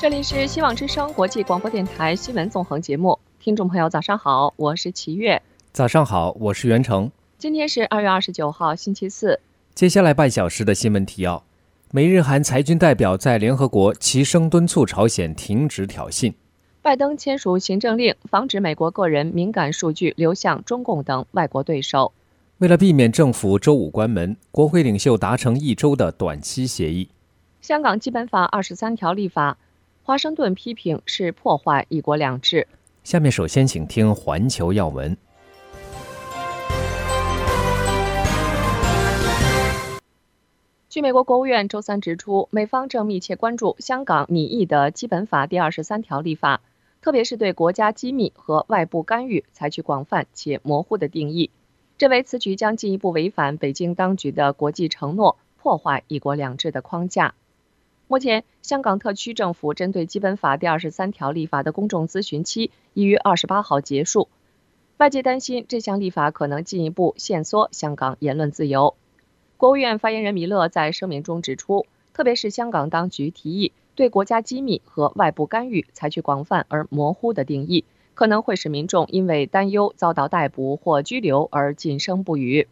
这里是希望之声国际广播电台新闻纵横节目，听众朋友早上好，我是齐月。早上好，我是袁成。今天是二月二十九号，星期四。接下来半小时的新闻提要：美日韩裁军代表在联合国齐声敦促朝鲜停止挑衅；拜登签署行政令，防止美国个人敏感数据流向中共等外国对手。为了避免政府周五关门，国会领袖达成一周的短期协议。香港基本法二十三条立法，华盛顿批评是破坏一国两制。下面首先请听环球要闻。据美国国务院周三指出，美方正密切关注香港拟议的基本法第二十三条立法，特别是对国家机密和外部干预采取广泛且模糊的定义，认为此举将进一步违反北京当局的国际承诺，破坏一国两制的框架。目前，香港特区政府针对基本法第二十三条立法的公众咨询期已于二十八号结束，外界担心这项立法可能进一步限缩香港言论自由。国务院发言人米勒在声明中指出，特别是香港当局提议对国家机密和外部干预采取广泛而模糊的定义，可能会使民众因为担忧遭到逮捕或拘留而噤声不语。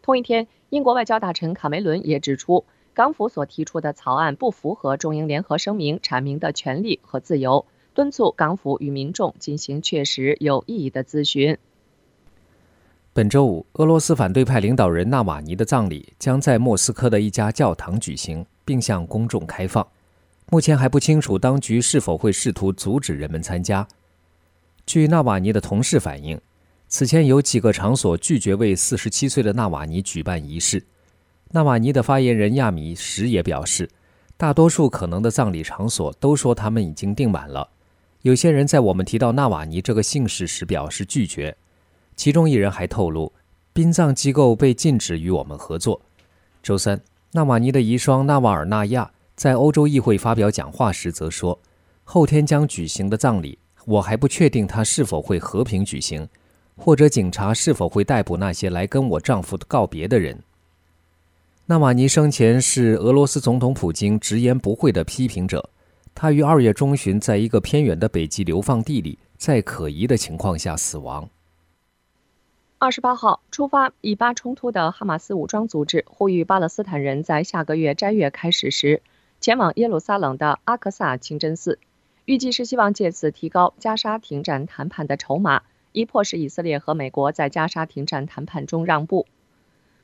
同一天，英国外交大臣卡梅伦也指出。港府所提出的草案不符合中英联合声明阐明的权利和自由，敦促港府与民众进行确实有意义的咨询。本周五，俄罗斯反对派领导人纳瓦尼的葬礼将在莫斯科的一家教堂举行，并向公众开放。目前还不清楚当局是否会试图阻止人们参加。据纳瓦尼的同事反映，此前有几个场所拒绝为四十七岁的纳瓦尼举办仪式。纳瓦尼的发言人亚米什也表示，大多数可能的葬礼场所都说他们已经订满了。有些人在我们提到纳瓦尼这个姓氏时表示拒绝。其中一人还透露，殡葬机构被禁止与我们合作。周三，纳瓦尼的遗孀纳瓦尔纳亚在欧洲议会发表讲话时则说，后天将举行的葬礼，我还不确定它是否会和平举行，或者警察是否会逮捕那些来跟我丈夫告别的人。纳瓦尼生前是俄罗斯总统普京直言不讳的批评者。他于二月中旬在一个偏远的北极流放地里，在可疑的情况下死亡。二十八号，出发以巴冲突的哈马斯武装组织呼吁巴勒斯坦人在下个月斋月开始时前往耶路撒冷的阿克萨清真寺，预计是希望借此提高加沙停战谈判的筹码，以迫使以色列和美国在加沙停战谈判中让步。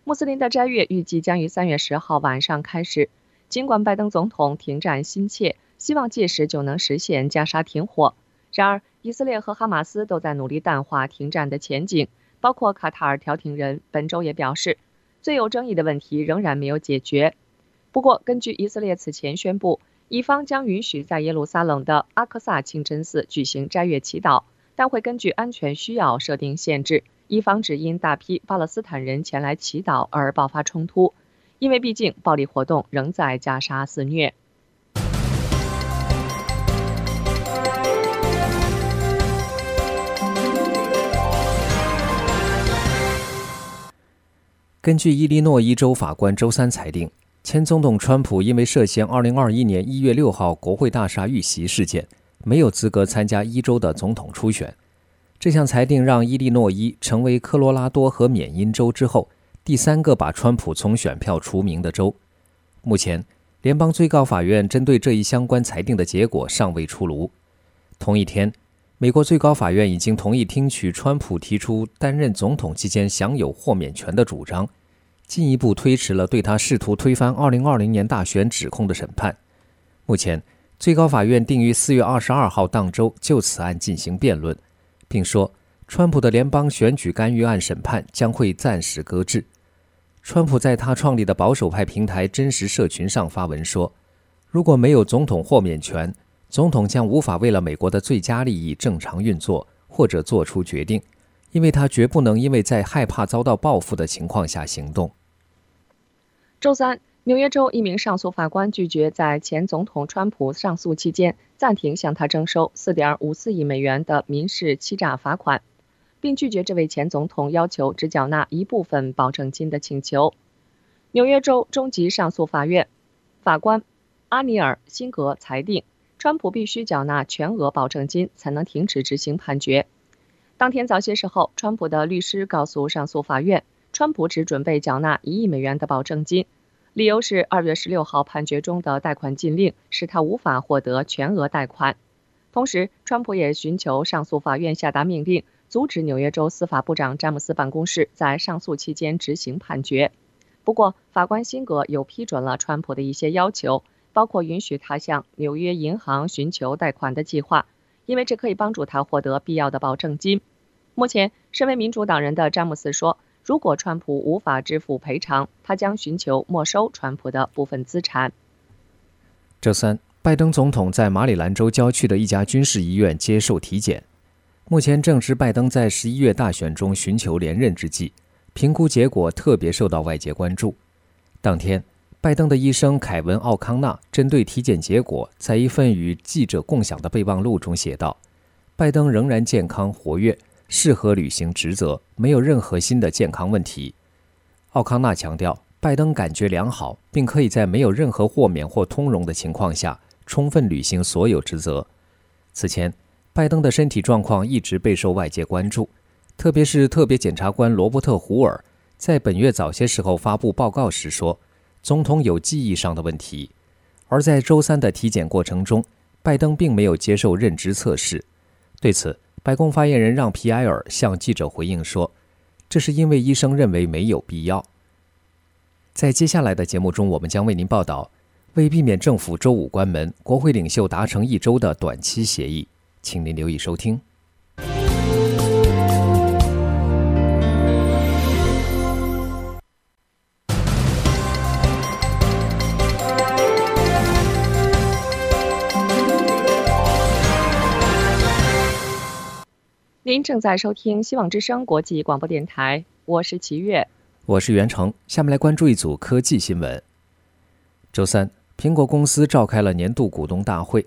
穆斯林的斋月预计将于三月十号晚上开始。尽管拜登总统停战心切，希望届时就能实现加沙停火，然而以色列和哈马斯都在努力淡化停战的前景。包括卡塔尔调停人本周也表示，最有争议的问题仍然没有解决。不过，根据以色列此前宣布，以方将允许在耶路撒冷的阿克萨清真寺举行斋月祈祷，但会根据安全需要设定限制。以防止因大批巴勒斯坦人前来祈祷而爆发冲突，因为毕竟暴力活动仍在加沙肆虐。根据伊利诺伊州法官周三裁定，前总统川普因为涉嫌2021年1月6号国会大厦遇袭事件，没有资格参加伊州的总统初选。这项裁定让伊利诺伊成为科罗拉多和缅因州之后第三个把川普从选票除名的州。目前，联邦最高法院针对这一相关裁定的结果尚未出炉。同一天，美国最高法院已经同意听取川普提出担任总统期间享有豁免权的主张，进一步推迟了对他试图推翻2020年大选指控的审判。目前，最高法院定于4月22号当周就此案进行辩论。并说，川普的联邦选举干预案审判将会暂时搁置。川普在他创立的保守派平台真实社群上发文说：“如果没有总统豁免权，总统将无法为了美国的最佳利益正常运作或者做出决定，因为他绝不能因为在害怕遭到报复的情况下行动。”周三，纽约州一名上诉法官拒绝在前总统川普上诉期间。暂停向他征收4.54亿美元的民事欺诈罚款，并拒绝这位前总统要求只缴纳一部分保证金的请求。纽约州中级上诉法院法官阿尼尔·辛格裁定，川普必须缴纳全额保证金才能停止执行判决。当天早些时候，川普的律师告诉上诉法院，川普只准备缴纳一亿美元的保证金，理由是二月十六号判决中的贷款禁令使他无法获得全额贷款。同时，川普也寻求上诉法院下达命令。阻止纽约州司法部长詹姆斯办公室在上诉期间执行判决。不过，法官辛格又批准了川普的一些要求，包括允许他向纽约银行寻求贷款的计划，因为这可以帮助他获得必要的保证金。目前，身为民主党人的詹姆斯说，如果川普无法支付赔偿，他将寻求没收川普的部分资产。周三，拜登总统在马里兰州郊区的一家军事医院接受体检。目前正值拜登在十一月大选中寻求连任之际，评估结果特别受到外界关注。当天，拜登的医生凯文·奥康纳针对体检结果，在一份与记者共享的备忘录中写道：“拜登仍然健康活跃，适合履行职责，没有任何新的健康问题。”奥康纳强调，拜登感觉良好，并可以在没有任何豁免或通融的情况下，充分履行所有职责。此前。拜登的身体状况一直备受外界关注，特别是特别检察官罗伯特·胡尔在本月早些时候发布报告时说，总统有记忆上的问题。而在周三的体检过程中，拜登并没有接受认知测试。对此，白宫发言人让·皮埃尔向记者回应说，这是因为医生认为没有必要。在接下来的节目中，我们将为您报道：为避免政府周五关门，国会领袖达成一周的短期协议。请您留意收听。您正在收听希望之声国际广播电台，我是齐月，我是袁成。下面来关注一组科技新闻。周三，苹果公司召开了年度股东大会，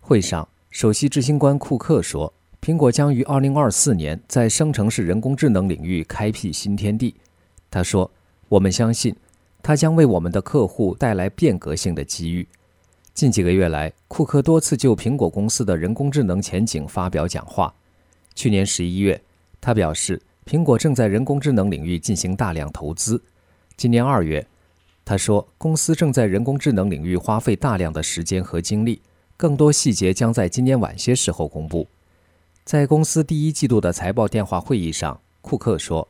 会上。首席执行官库克说：“苹果将于2024年在生成式人工智能领域开辟新天地。”他说：“我们相信，它将为我们的客户带来变革性的机遇。”近几个月来，库克多次就苹果公司的人工智能前景发表讲话。去年11月，他表示，苹果正在人工智能领域进行大量投资。今年2月，他说，公司正在人工智能领域花费大量的时间和精力。更多细节将在今年晚些时候公布。在公司第一季度的财报电话会议上，库克说：“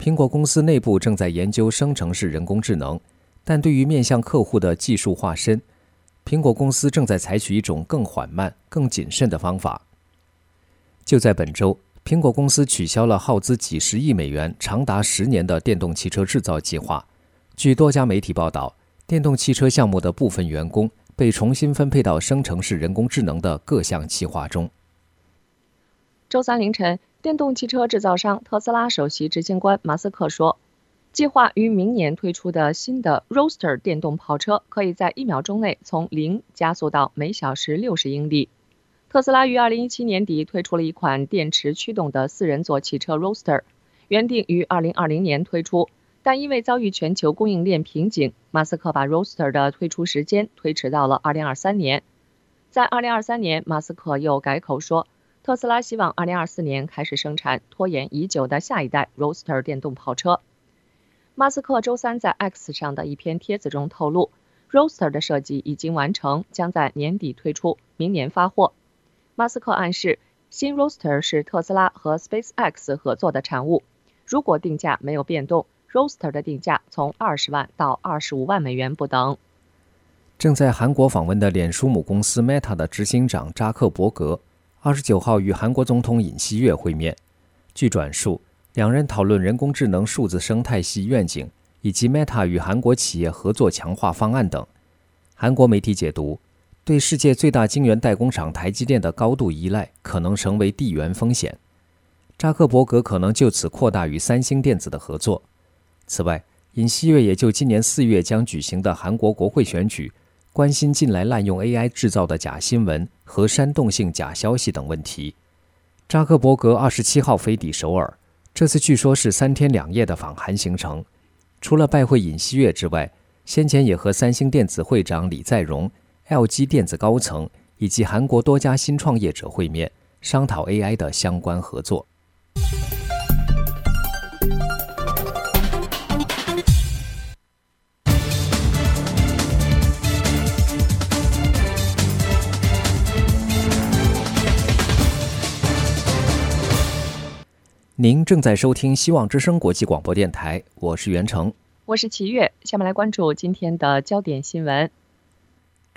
苹果公司内部正在研究生成式人工智能，但对于面向客户的技术化身，苹果公司正在采取一种更缓慢、更谨慎的方法。”就在本周，苹果公司取消了耗资几十亿美元、长达十年的电动汽车制造计划。据多家媒体报道，电动汽车项目的部分员工。被重新分配到生成式人工智能的各项计划中。周三凌晨，电动汽车制造商特斯拉首席执行官马斯克说，计划于明年推出的新的 r o a s t e r 电动跑车可以在一秒钟内从零加速到每小时六十英里。特斯拉于二零一七年底推出了一款电池驱动的四人座汽车 r o s t e r 原定于二零二零年推出。但因为遭遇全球供应链瓶颈，马斯克把 r o s t e r 的推出时间推迟到了2023年。在2023年，马斯克又改口说，特斯拉希望2024年开始生产拖延已久的下一代 r o s t e r 电动跑车。马斯克周三在 X 上的一篇帖子中透露 r o s t e r 的设计已经完成，将在年底推出，明年发货。马斯克暗示，新 Roster 是特斯拉和 SpaceX 合作的产物，如果定价没有变动。，Roster 的定价从二十万到二十五万美元不等。正在韩国访问的脸书母公司 Meta 的执行长扎克伯格，二十九号与韩国总统尹锡悦会面。据转述，两人讨论人工智能数字生态系愿景以及 Meta 与韩国企业合作强化方案等。韩国媒体解读，对世界最大晶圆代工厂台积电的高度依赖可能成为地缘风险。扎克伯格可能就此扩大与三星电子的合作。此外，尹锡悦也就今年四月将举行的韩国国会选举，关心近来滥用 AI 制造的假新闻和煽动性假消息等问题。扎克伯格二十七号飞抵首尔，这次据说是三天两夜的访韩行程。除了拜会尹锡悦之外，先前也和三星电子会长李在镕、LG 电子高层以及韩国多家新创业者会面，商讨 AI 的相关合作。您正在收听希望之声国际广播电台，我是袁成，我是齐月。下面来关注今天的焦点新闻。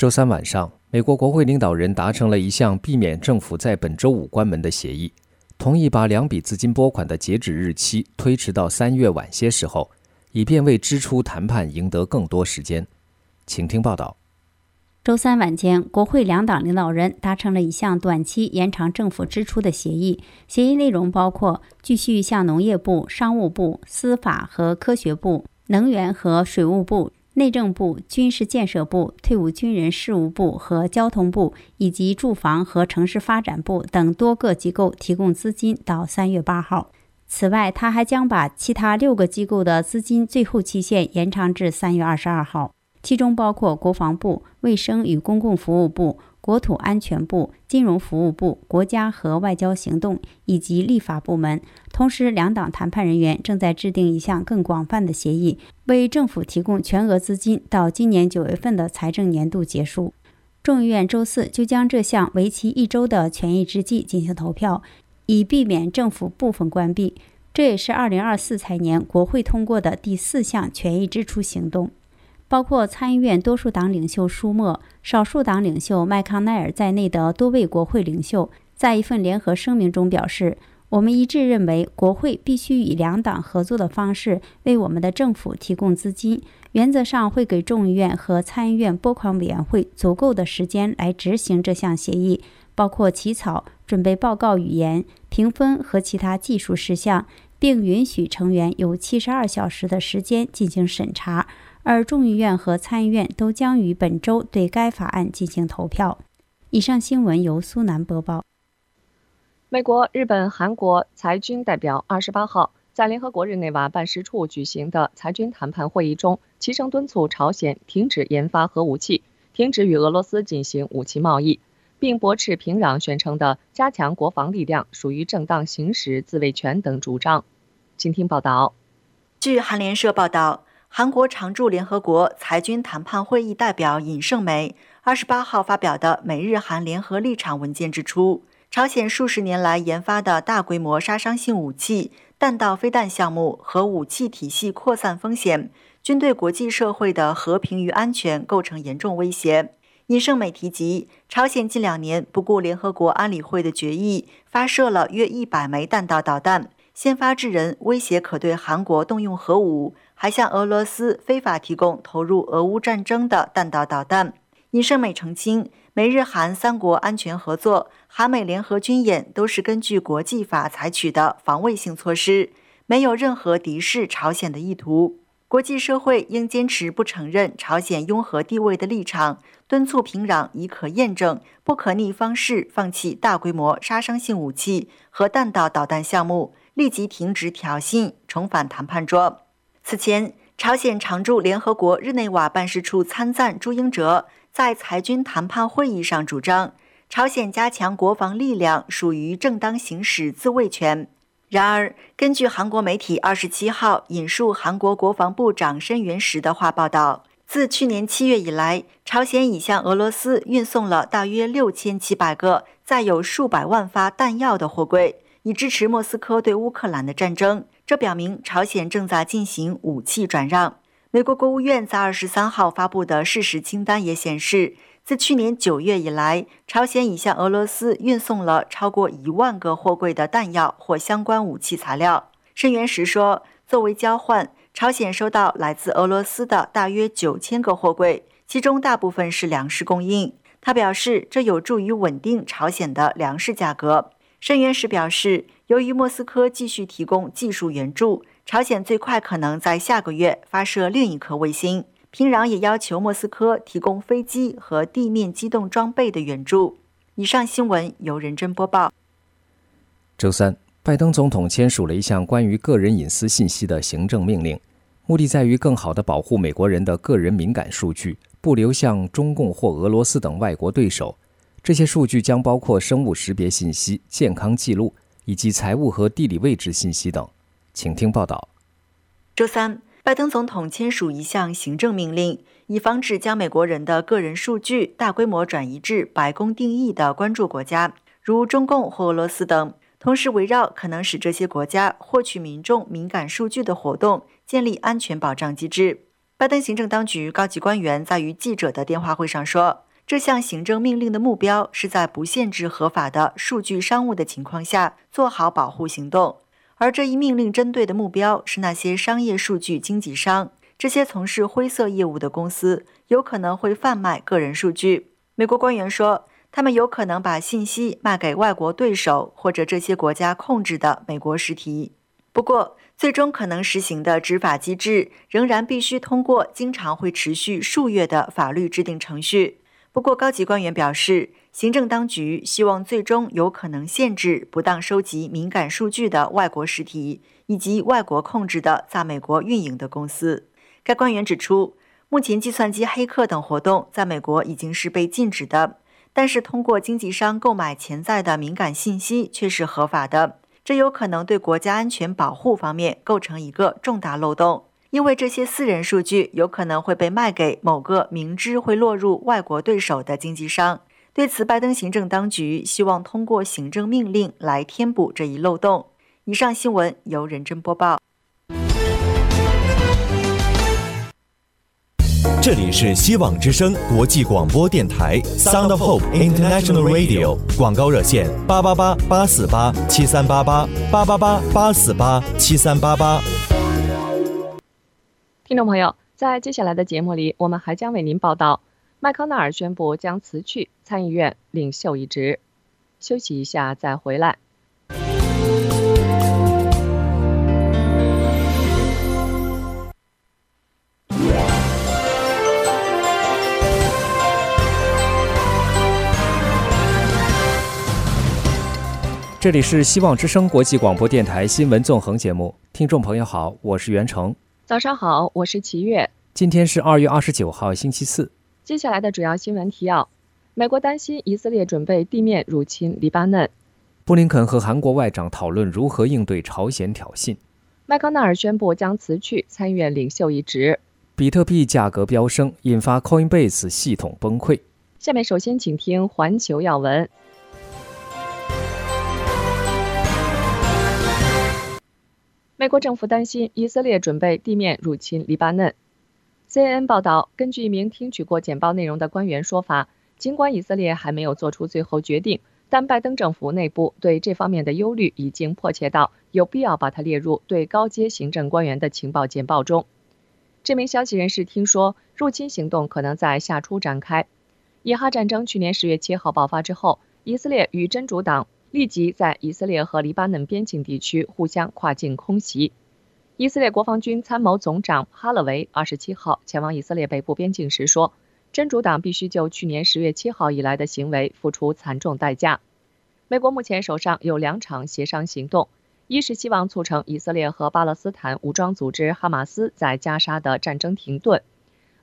周三晚上，美国国会领导人达成了一项避免政府在本周五关门的协议，同意把两笔资金拨款的截止日期推迟到三月晚些时候，以便为支出谈判赢得更多时间。请听报道。周三晚间，国会两党领导人达成了一项短期延长政府支出的协议。协议内容包括继续向农业部、商务部、司法和科学部、能源和水务部、内政部、军事建设部、退伍军人事务部和交通部以及住房和城市发展部等多个机构提供资金到三月八号。此外，他还将把其他六个机构的资金最后期限延长至三月二十二号。其中包括国防部、卫生与公共服务部、国土安全部、金融服务部、国家和外交行动以及立法部门。同时，两党谈判人员正在制定一项更广泛的协议，为政府提供全额资金到今年九月份的财政年度结束。众议院周四就将这项为期一周的权益之计进行投票，以避免政府部分关闭。这也是二零二四财年国会通过的第四项权益支出行动。包括参议院多数党领袖舒默、少数党领袖麦康奈尔在内的多位国会领袖，在一份联合声明中表示：“我们一致认为，国会必须以两党合作的方式为我们的政府提供资金。原则上会给众议院和参议院拨款委员会足够的时间来执行这项协议，包括起草、准备报告、语言评分和其他技术事项，并允许成员有七十二小时的时间进行审查。”而众议院和参议院都将于本周对该法案进行投票。以上新闻由苏南播报。美国、日本、韩国裁军代表二十八号在联合国日内瓦办事处举行的裁军谈判会议中，齐声敦促朝鲜停止研发核武器，停止与俄罗斯进行武器贸易，并驳斥平壤宣称的加强国防力量属于正当行使自卫权等主张。请听报道。据韩联社报道。韩国常驻联合国裁军谈判会议代表尹胜美二十八号发表的美日韩联合立场文件指出，朝鲜数十年来研发的大规模杀伤性武器、弹道飞弹项目和武器体系扩散风险，均对国际社会的和平与安全构成严重威胁。尹胜美提及，朝鲜近两年不顾联合国安理会的决议，发射了约一百枚弹道导弹，先发制人，威胁可对韩国动用核武。还向俄罗斯非法提供投入俄乌战争的弹道导弹。尹胜美澄清，美日韩三国安全合作、韩美联合军演都是根据国际法采取的防卫性措施，没有任何敌视朝鲜的意图。国际社会应坚持不承认朝鲜拥核地位的立场，敦促平壤以可验证、不可逆方式放弃大规模杀伤性武器和弹道导弹项目，立即停止挑衅，重返谈判桌。此前，朝鲜常驻联合国日内瓦办事处参赞朱英哲在裁军谈判会议上主张，朝鲜加强国防力量属于正当行使自卫权。然而，根据韩国媒体二十七号引述韩国国防部长申元石的话报道，自去年七月以来，朝鲜已向俄罗斯运送了大约六千七百个载有数百万发弹药的货柜，以支持莫斯科对乌克兰的战争。这表明朝鲜正在进行武器转让。美国国务院在二十三号发布的事实清单也显示，自去年九月以来，朝鲜已向俄罗斯运送了超过一万个货柜的弹药或相关武器材料。申元石说，作为交换，朝鲜收到来自俄罗斯的大约九千个货柜，其中大部分是粮食供应。他表示，这有助于稳定朝鲜的粮食价格。申元石表示。由于莫斯科继续提供技术援助，朝鲜最快可能在下个月发射另一颗卫星。平壤也要求莫斯科提供飞机和地面机动装备的援助。以上新闻由任真播报。周三，拜登总统签署了一项关于个人隐私信息的行政命令，目的在于更好地保护美国人的个人敏感数据不流向中共或俄罗斯等外国对手。这些数据将包括生物识别信息、健康记录以及财务和地理位置信息等。请听报道。周三，拜登总统签署一项行政命令，以防止将美国人的个人数据大规模转移至白宫定义的关注国家，如中共或俄罗斯等。同时，围绕可能使这些国家获取民众敏感数据的活动，建立安全保障机制。拜登行政当局高级官员在与记者的电话会上说。这项行政命令的目标是在不限制合法的数据商务的情况下做好保护行动，而这一命令针对的目标是那些商业数据经纪商。这些从事灰色业务的公司有可能会贩卖个人数据。美国官员说，他们有可能把信息卖给外国对手或者这些国家控制的美国实体。不过，最终可能实行的执法机制仍然必须通过经常会持续数月的法律制定程序。不过，高级官员表示，行政当局希望最终有可能限制不当收集敏感数据的外国实体以及外国控制的在美国运营的公司。该官员指出，目前计算机黑客等活动在美国已经是被禁止的，但是通过经纪商购买潜在的敏感信息却是合法的，这有可能对国家安全保护方面构成一个重大漏洞。因为这些私人数据有可能会被卖给某个明知会落入外国对手的经纪商。对此，拜登行政当局希望通过行政命令来填补这一漏洞。以上新闻由任真播报。这里是希望之声国际广播电台《Sound of Hope International Radio》广告热线：八八八八四八七三八八八八八八四八七三八八。听众朋友，在接下来的节目里，我们还将为您报道：麦康奈尔宣布将辞去参议院领袖一职。休息一下再回来。这里是希望之声国际广播电台新闻纵横节目，听众朋友好，我是袁成。早上好，我是齐月。今天是二月二十九号，星期四。接下来的主要新闻提要：美国担心以色列准备地面入侵黎巴嫩。布林肯和韩国外长讨论如何应对朝鲜挑衅。麦康奈尔宣布将辞去参议院领袖一职。比特币价格飙升，引发 Coinbase 系统崩溃。下面首先请听环球要闻。美国政府担心以色列准备地面入侵黎巴嫩。CNN 报道，根据一名听取过简报内容的官员说法，尽管以色列还没有做出最后决定，但拜登政府内部对这方面的忧虑已经迫切到有必要把它列入对高阶行政官员的情报简报中。这名消息人士听说，入侵行动可能在夏初展开。以哈战争去年十月七号爆发之后，以色列与真主党。立即在以色列和黎巴嫩边境地区互相跨境空袭。以色列国防军参谋总长哈勒维二十七号前往以色列北部边境时说：“真主党必须就去年十月七号以来的行为付出惨重代价。”美国目前手上有两场协商行动：一是希望促成以色列和巴勒斯坦武装组织哈马斯在加沙的战争停顿；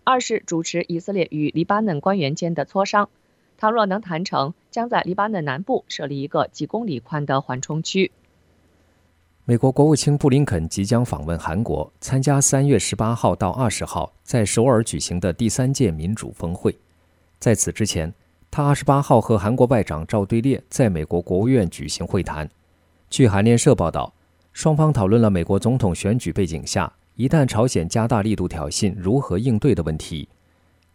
二是主持以色列与黎巴嫩官员间的磋商。倘若能谈成，将在黎巴嫩南部设立一个几公里宽的缓冲区。美国国务卿布林肯即将访问韩国，参加三月十八号到二十号在首尔举行的第三届民主峰会。在此之前，他二十八号和韩国外长赵对列在美国国务院举行会谈。据韩联社报道，双方讨论了美国总统选举背景下，一旦朝鲜加大力度挑衅，如何应对的问题。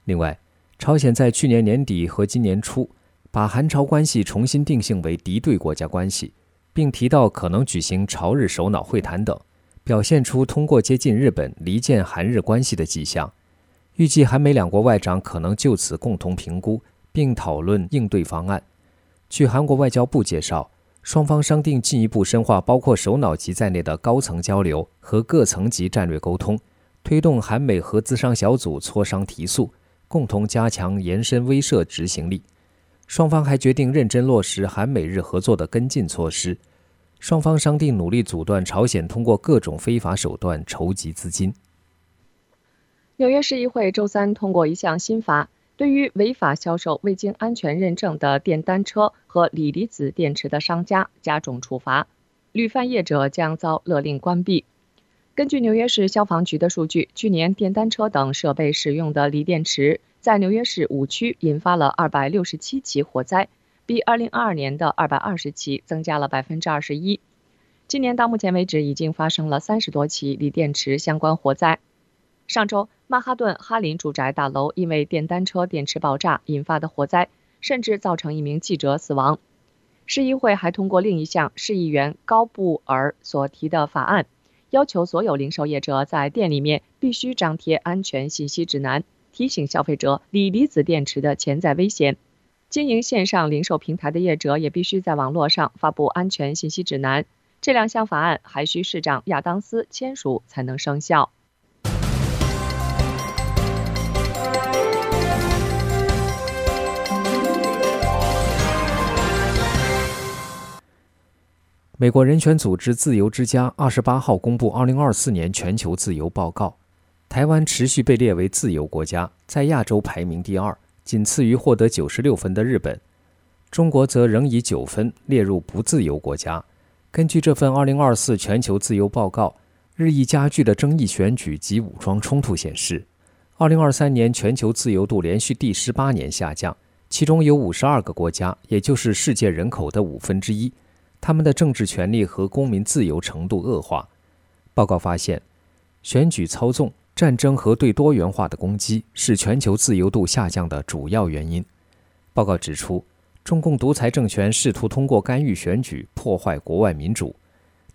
另外，朝鲜在去年年底和今年初，把韩朝关系重新定性为敌对国家关系，并提到可能举行朝日首脑会谈等，表现出通过接近日本离间韩日关系的迹象。预计韩美两国外长可能就此共同评估并讨论应对方案。据韩国外交部介绍，双方商定进一步深化包括首脑级在内的高层交流和各层级战略沟通，推动韩美合资商小组磋商提速。共同加强延伸威慑执行力，双方还决定认真落实韩美日合作的跟进措施。双方商定努力阻断朝鲜通过各种非法手段筹集资金。纽约市议会周三通过一项新法，对于违法销售未经安全认证的电单车和锂离子电池的商家加重处罚，屡犯业者将遭勒令关闭。根据纽约市消防局的数据，去年电单车等设备使用的锂电池在纽约市五区引发了二百六十七起火灾，比二零二二年的二百二十起增加了百分之二十一。今年到目前为止，已经发生了三十多起锂电池相关火灾。上周，曼哈顿哈林住宅大楼因为电单车电池爆炸引发的火灾，甚至造成一名记者死亡。市议会还通过另一项市议员高布尔所提的法案，要求所有零售业者在店里面必须张贴安全信息指南，提醒消费者锂离子电池的潜在危险。经营线上零售平台的业者也必须在网络上发布安全信息指南。这两项法案还需市长亚当斯签署才能生效。美国人权组织自由之家二十八号公布二零二四年全球自由报告，台湾持续被列为自由国家，在亚洲排名第二，仅次于获得九十六分的日本。中国则仍以九分列入不自由国家。根据这份二零二四全球自由报告，日益加剧的争议选举及武装冲突显示，二零二三年全球自由度连续第十八年下降，其中有五十二个国家，也就是世界人口的五分之一。他们的政治权利和公民自由程度恶化。报告发现，选举操纵、战争和对多元化的攻击是全球自由度下降的主要原因。报告指出，中共独裁政权试图通过干预选举破坏国外民主。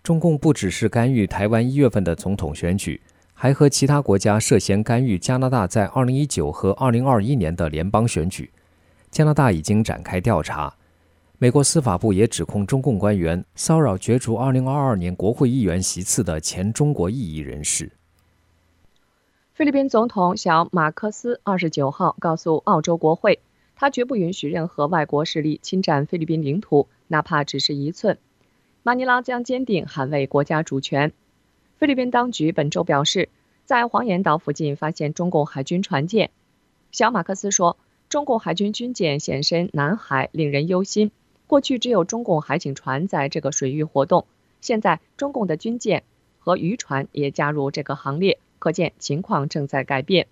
中共不只是干预台湾一月份的总统选举，还和其他国家涉嫌干预加拿大在二零一九和二零二一年的联邦选举。加拿大已经展开调查。美国司法部也指控中共官员骚扰角逐2022年国会议员席次的前中国异议人士。菲律宾总统小马克思二十九号告诉澳洲国会，他绝不允许任何外国势力侵占菲律宾领土，哪怕只是一寸。马尼拉将坚定捍卫国家主权。菲律宾当局本周表示，在黄岩岛附近发现中共海军船舰。小马克思说，中共海军军舰现身南海，令人忧心。过去只有中共海警船在这个水域活动，现在中共的军舰和渔船也加入这个行列，可见情况正在改变。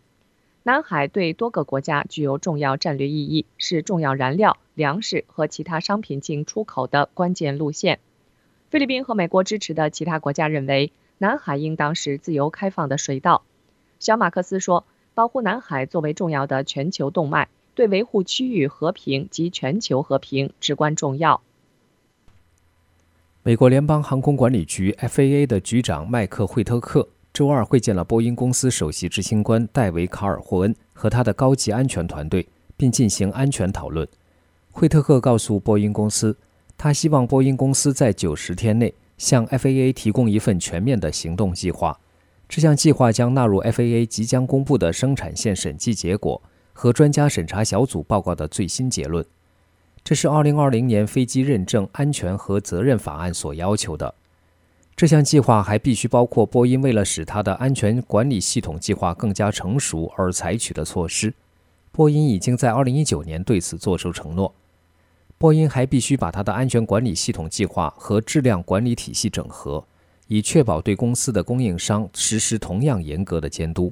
南海对多个国家具有重要战略意义，是重要燃料、粮食和其他商品进出口的关键路线。菲律宾和美国支持的其他国家认为，南海应当是自由开放的水道。小马克思说：“保护南海作为重要的全球动脉。”对维护区域和平及全球和平至关重要。美国联邦航空管理局 （FAA） 的局长麦克惠特克周二会见了波音公司首席执行官戴维·卡尔霍恩和他的高级安全团队，并进行安全讨论。惠特克告诉波音公司，他希望波音公司在九十天内向 FAA 提供一份全面的行动计划。这项计划将纳入 FAA 即将公布的生产线审计结果。和专家审查小组报告的最新结论，这是2020年飞机认证安全和责任法案所要求的。这项计划还必须包括波音为了使它的安全管理系统计划更加成熟而采取的措施。波音已经在2019年对此作出承诺。波音还必须把它的安全管理系统计划和质量管理体系整合，以确保对公司的供应商实施同样严格的监督。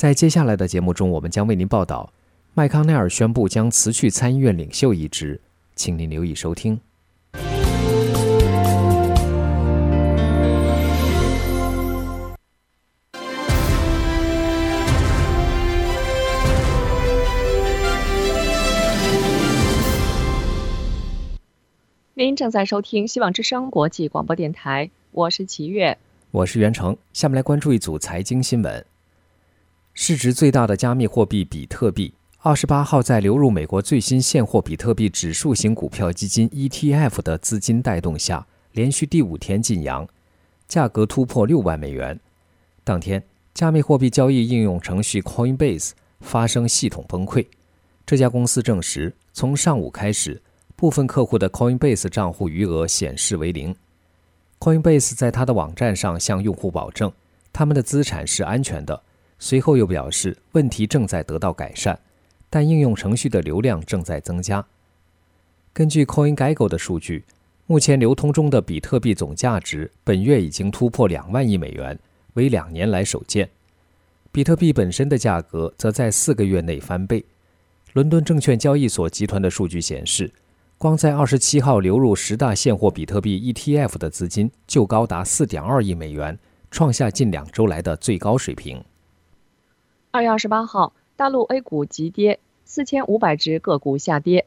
在接下来的节目中，我们将为您报道：麦康奈尔宣布将辞去参议院领袖一职，请您留意收听。您正在收听希望之声国际广播电台，我是齐月，我是袁成。下面来关注一组财经新闻。市值最大的加密货币比特币，二十八号在流入美国最新现货比特币指数型股票基金 ETF 的资金带动下，连续第五天进阳，价格突破六万美元。当天，加密货币交易应用程序 Coinbase 发生系统崩溃。这家公司证实，从上午开始，部分客户的 Coinbase 账户余额显示为零。Coinbase 在他的网站上向用户保证，他们的资产是安全的。随后又表示，问题正在得到改善。但应用程序的流量正在增加。根据 CoinGecko 的数据，目前流通中的比特币总价值本月已经突破两万亿美元，为两年来首见。比特币本身的价格则在四个月内翻倍。伦敦证券交易所集团的数据显示，光在二十七号流入十大现货比特币 ETF 的资金就高达四点二亿美元，创下近两周来的最高水平。二月二十八号，大陆 A 股急跌，四千五百只个股下跌。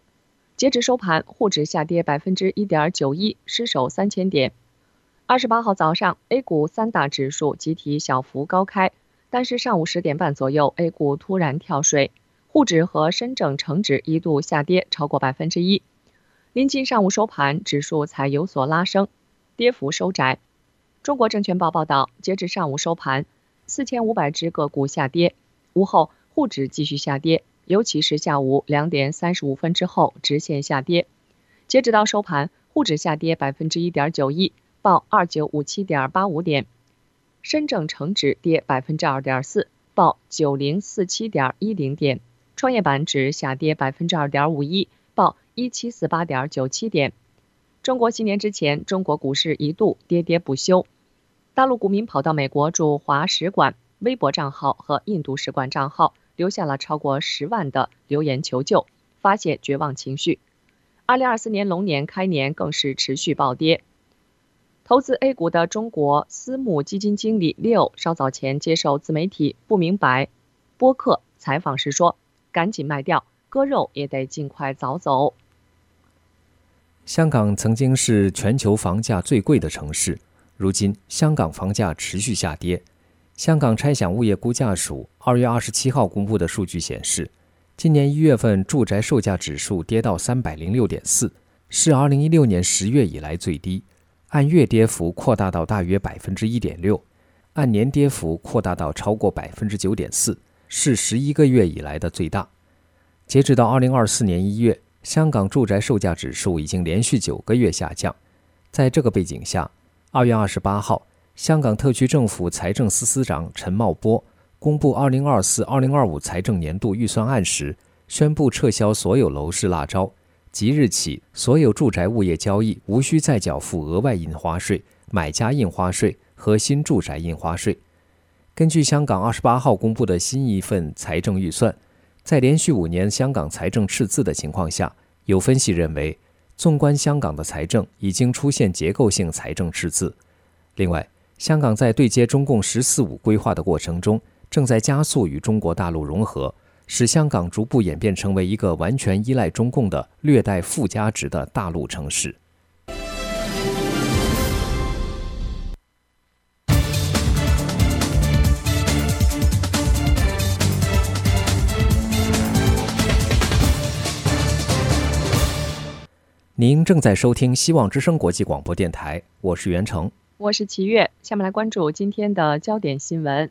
截至收盘，沪指下跌百分之一点九一，失守三千点。二十八号早上，A 股三大指数集体小幅高开。但是上午十点半左右，A 股突然跳水，沪指和深证成指一度下跌超过百分之一。临近上午收盘，指数才有所拉升，跌幅收窄。中国证券报报道，截至上午收盘，四千五百只个股下跌。午后，沪指继续下跌，尤其是下午两点三十五分之后直线下跌。截止到收盘，沪指下跌百分之一点九一，报二九五七点八五点。深证成指跌百分之二点四，报九零四七点一零点；创业板指下跌百分之二点五一，报一七四八点九七点。中国新年之前，中国股市一度跌跌不休，大陆股民跑到美国驻华使馆微博账号和印度使馆账号，留下了超过十万的留言求救，发泄绝望情绪。二零二四年龙年开年更是持续暴跌。投资 A 股的中国私募基金经理 Leo 稍早前接受自媒体不明白播客采访时说：“赶紧卖掉，割肉也得尽快早走。”香港曾经是全球房价最贵的城市，如今香港房价持续下跌。香港拆享物业估价署二月二十七号公布的数据显示，今年一月份住宅售价指数跌到三百零六点四，是二零一六年十月以来最低。按月跌幅扩大到大约百分之一点六，按年跌幅扩大到超过百分之九点四，是十一个月以来的最大。截止到二零二四年一月，香港住宅售价指数已经连续九个月下降。在这个背景下，二月二十八号，香港特区政府财政司司长陈茂波公布二零二四、二零二五财政年度预算案时，宣布撤销所有楼市辣招。即日起，所有住宅物业交易无需再缴付额外印花税、买家印花税和新住宅印花税。根据香港二十八号公布的新一份财政预算，在连续五年香港财政赤字的情况下，有分析认为，纵观香港的财政已经出现结构性财政赤字。另外，香港在对接中共“十四五”规划的过程中，正在加速与中国大陆融合。使香港逐步演变成为一个完全依赖中共的略带附加值的大陆城市。您正在收听《希望之声》国际广播电台，我是袁成，我是齐月。下面来关注今天的焦点新闻。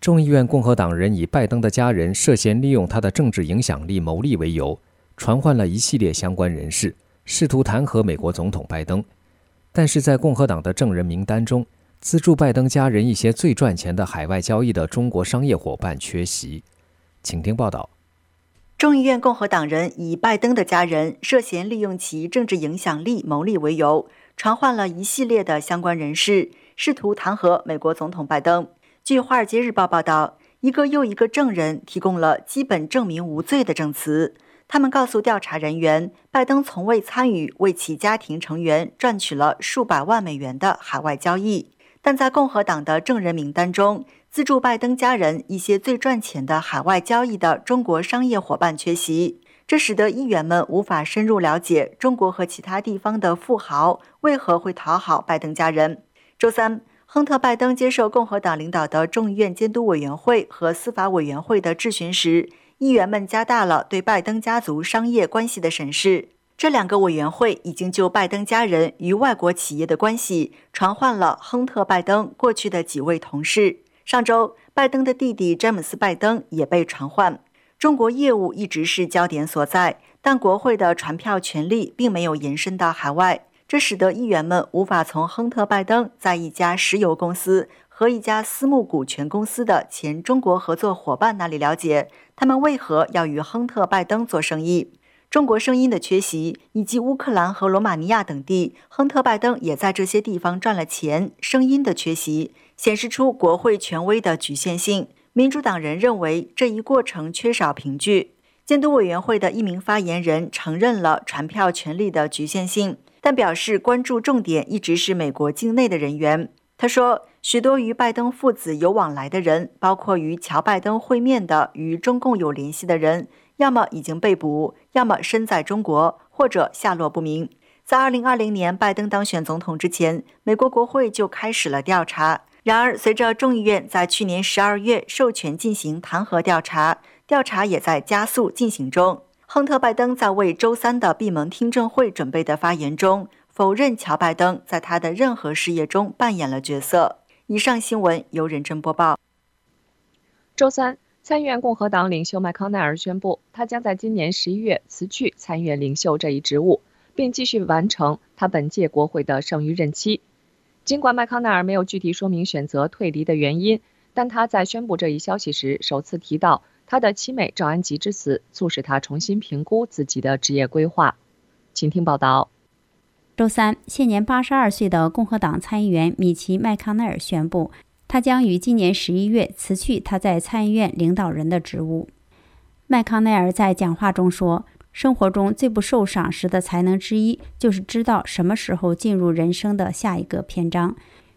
众议院共和党人以拜登的家人涉嫌利用他的政治影响力牟利为由，传唤了一系列相关人士，试图弹劾美国总统拜登。但是在共和党的证人名单中，资助拜登家人一些最赚钱的海外交易的中国商业伙伴缺席。请听报道。众议院共和党人以拜登的家人涉嫌利用其政治影响力牟利为由，传唤了一系列的相关人士，试图弹劾美国总统拜登。据《华尔街日报》报道，一个又一个证人提供了基本证明无罪的证词。他们告诉调查人员，拜登从未参与为其家庭成员赚取了数百万美元的海外交易。但在共和党的证人名单中，资助拜登家人一些最赚钱的海外交易的中国商业伙伴缺席，这使得议员们无法深入了解中国和其他地方的富豪为何会讨好拜登家人。周三。亨特·拜登接受共和党领导的众议院监督委员会和司法委员会的质询时，议员们加大了对拜登家族商业关系的审视。这两个委员会已经就拜登家人与外国企业的关系传唤了亨特·拜登过去的几位同事。上周，拜登的弟弟詹姆斯·拜登也被传唤。中国业务一直是焦点所在，但国会的传票权力并没有延伸到海外。这使得议员们无法从亨特·拜登在一家石油公司和一家私募股权公司的前中国合作伙伴那里了解，他们为何要与亨特·拜登做生意。中国声音的缺席，以及乌克兰和罗马尼亚等地，亨特·拜登也在这些地方赚了钱。声音的缺席显示出国会权威的局限性。民主党人认为这一过程缺少凭据。监督委员会的一名发言人承认了传票权力的局限性，但表示关注重点一直是美国境内的人员。他说，许多与拜登父子有往来的人，包括与乔·拜登会面的、与中共有联系的人。要么已经被捕，要么身在中国，或者下落不明。在2020年拜登当选总统之前，美国国会就开始了调查。然而，随着众议院在去年12月授权进行弹劾调查，调查也在加速进行中。亨特·拜登在为周三的闭门听证会准备的发言中，否认乔·拜登在他的任何事业中扮演了角色。以上新闻由任真播报。周三。参议院共和党领袖麦康奈尔宣布，他将在今年十一月辞去参议院领袖这一职务，并继续完成他本届国会的剩余任期。尽管麦康奈尔没有具体说明选择退离的原因，但他在宣布这一消息时首次提到，他的妻妹赵安吉之死促使他重新评估自己的职业规划。请听报道。周三，现年八十二岁的共和党参议员米奇·麦康奈尔宣布。他将于今年十一月辞去他在参议院领导人的职务。麦康奈尔在讲话中说：“生活中最不受赏识的才能之一，就是知道什么时候进入人生的下一个篇章。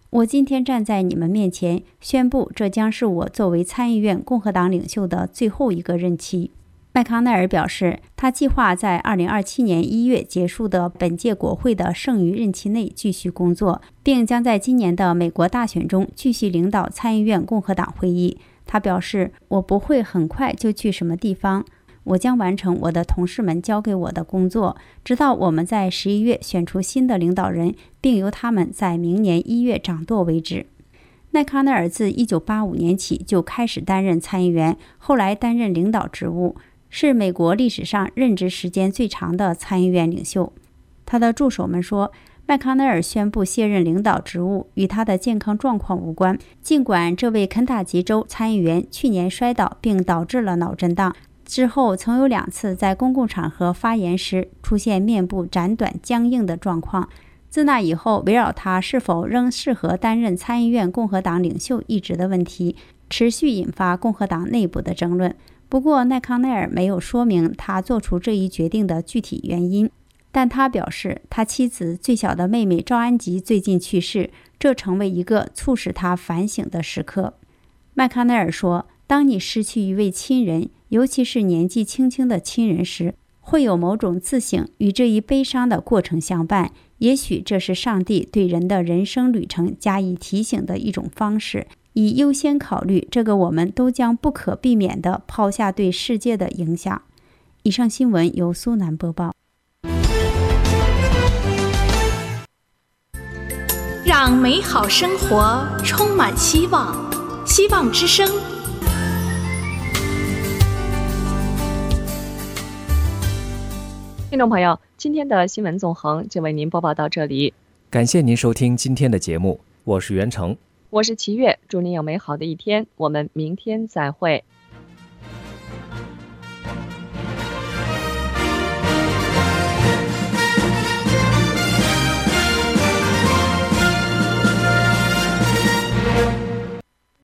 我今天站在你们面前，宣布这将是我作为参议院共和党领袖的最后一个任期。”麦康奈尔表示，他计划在2027年1月结束的本届国会的剩余任期内继续工作，并将在今年的美国大选中继续领导参议院共和党会议。他表示：“我不会很快就去什么地方，我将完成我的同事们交给我的工作，直到我们在十一月选出新的领导人，并由他们在明年一月掌舵为止。”麦康奈尔自一九八五年起就开始担任参议员，后来担任领导职务。是美国历史上任职时间最长的参议院领袖。他的助手们说，麦康奈尔宣布卸任领导职务与他的健康状况无关。尽管这位肯塔基州参议员去年摔倒并导致了脑震荡，之后曾有两次在公共场合发言时出现面部斩短、僵硬的状况。自那以后，围绕他是否仍适合担任参议院共和党领袖一职的问题，持续引发共和党内部的争论。不过，奈康奈尔没有说明他做出这一决定的具体原因，但他表示，他妻子最小的妹妹赵安吉最近去世，这成为一个促使他反省的时刻。麦康奈尔说：“当你失去一位亲人，尤其是年纪轻轻的亲人时，会有某种自省与这一悲伤的过程相伴。也许这是上帝对人的人生旅程加以提醒的一种方式。”以优先考虑这个，我们都将不可避免地抛下对世界的影响。以上新闻由苏南播报。让美好生活充满希望，希望之声。听众朋友，今天的新闻纵横就为您播报到这里。感谢您收听今天的节目，我是袁成。我是齐月，祝您有美好的一天，我们明天再会。